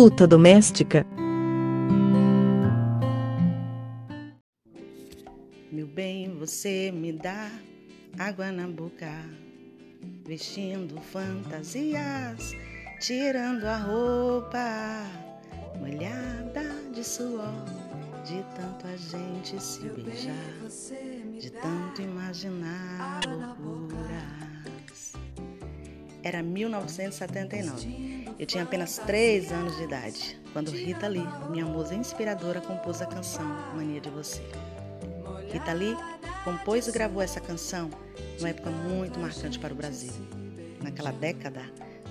puta doméstica. Meu bem, você me dá água na boca, vestindo fantasias, tirando a roupa, molhada de suor, de tanto a gente se beijar, de tanto imaginar loucuras. Era 1979. Eu tinha apenas 3 anos de idade quando Rita Lee, minha musa inspiradora, compôs a canção Mania de Você. Rita Lee compôs e gravou essa canção numa época muito marcante para o Brasil. Naquela década,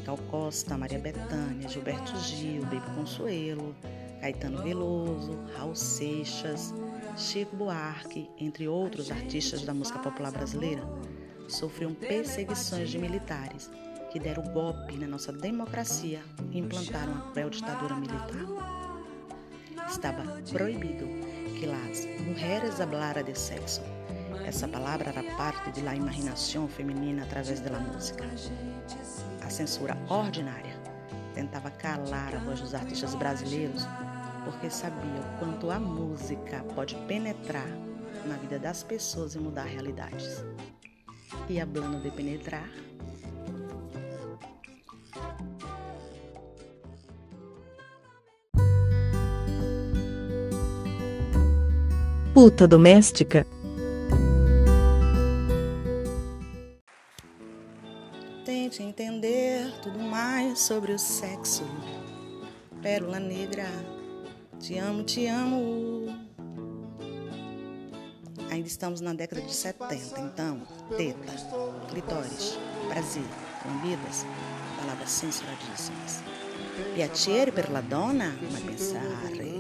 Gal Costa, Maria Bethânia, Gilberto Gil, Baby Consuelo, Caetano Veloso, Raul Seixas, Chico Buarque, entre outros artistas da música popular brasileira, sofriam perseguições de militares que deram golpe na nossa democracia e implantaram a cruel ditadura militar. Estava proibido que as mulheres hablaran de sexo. Essa palavra era parte de la imaginação feminina através da música. A censura ordinária tentava calar a voz dos artistas brasileiros porque sabia o quanto a música pode penetrar na vida das pessoas e mudar realidades. E hablando de penetrar, puta doméstica. Tente entender tudo mais sobre o sexo. Pérola negra, te amo, te amo. Ainda estamos na década de 70, então, teta, clitóris, Brasil, lambidas, palavras censuradíssimas. Piacere per la donna, ma pensare.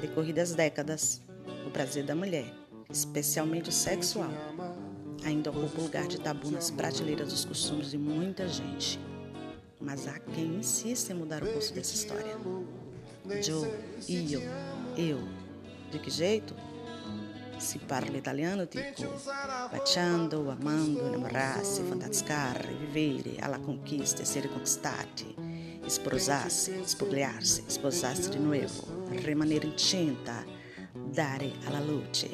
Decorridas décadas, o prazer da mulher, especialmente o sexual, ainda ocupa lugar de tabu nas prateleiras dos costumes de muita gente. Mas há quem insista em mudar o curso dessa história. Joe, io, eu. De que jeito? Si parla italiano tipo baciando, amando, innamorarsi, fantasticare, vivere alla conquista, essere conquistati, sposarsi, spogliarsi, sposarsi di nuovo, rimanere incinta, dare alla luce,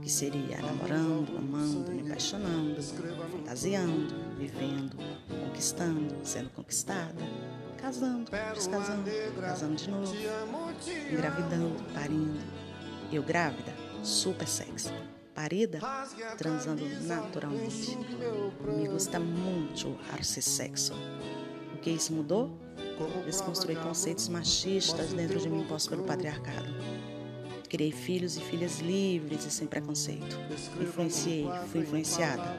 que seria namorando, amando, me apaixonando, fantasiando, vivendo, conquistando, sendo conquistada, casando, descasando, casando de novo, engravidando, parindo. Eu grávida, super sexy. Parida, transando naturalmente. Me gusta muito esse sexo. O que isso mudou? Desconstruir conceitos machistas dentro de mim impostos pelo patriarcado. Criei filhos e filhas livres e sem preconceito. Influenciei, fui influenciada.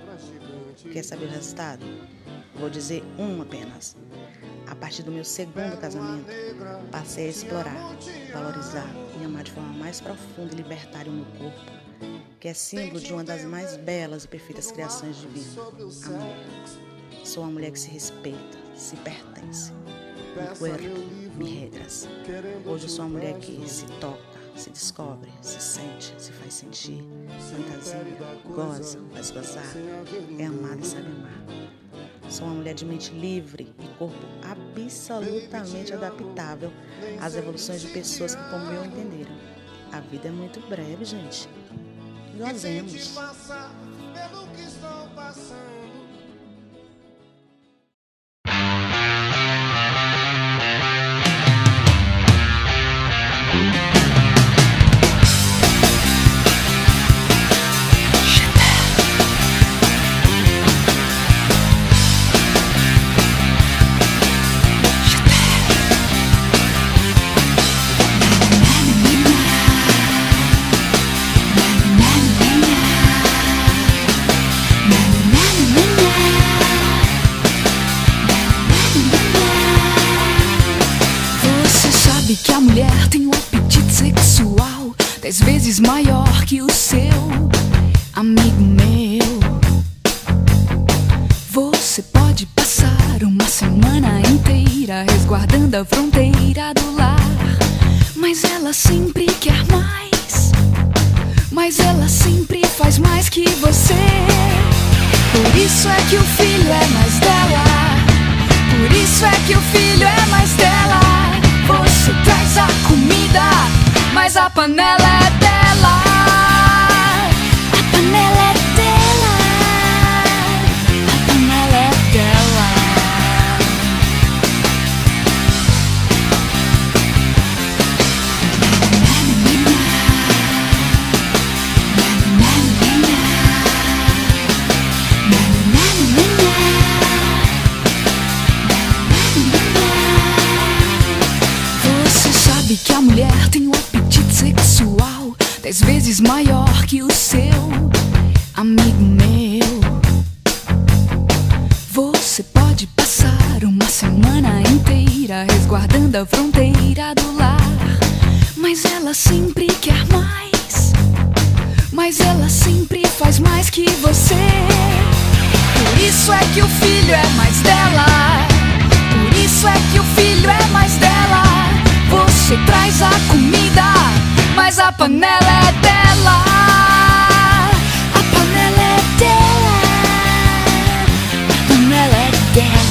Quer saber o resultado? Vou dizer um apenas. A partir do meu segundo casamento, passei a explorar, valorizar e amar de forma mais profunda e libertária o meu corpo, que é símbolo de uma das mais belas e perfeitas criações divinas, a mulher. Sou uma mulher que se respeita, se pertence. Me corpo, me regras. Hoje eu sou uma mulher que se toca, se descobre, se sente, se faz sentir, fantasia, goza, faz gozar, é amada e sabe amar. Sou uma mulher de mente livre e corpo absolutamente adaptável às evoluções de pessoas que, como eu, entenderam. A vida é muito breve, gente. Gozemos. Vezes maior que o seu, amigo meu. Você pode passar uma semana inteira resguardando a fronteira do lar, mas ela sempre quer mais. Mas ela sempre faz mais que você. Por isso é que o filho é mais maior que o seu, amigo meu. Você pode passar uma semana inteira resguardando a fronteira do lar, mas ela sempre quer mais. Mas ela sempre faz mais que você. Por isso é que o filho é mais dela. Por isso é que o filho é mais dela. Você traz a comida, mas a panela panela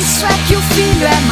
isso é que o filho é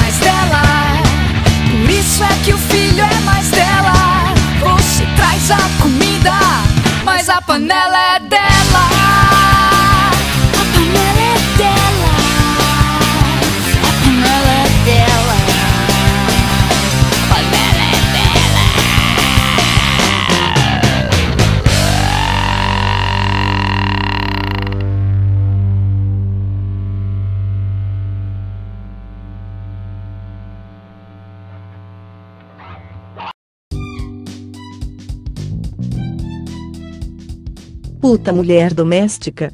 Puta mulher doméstica.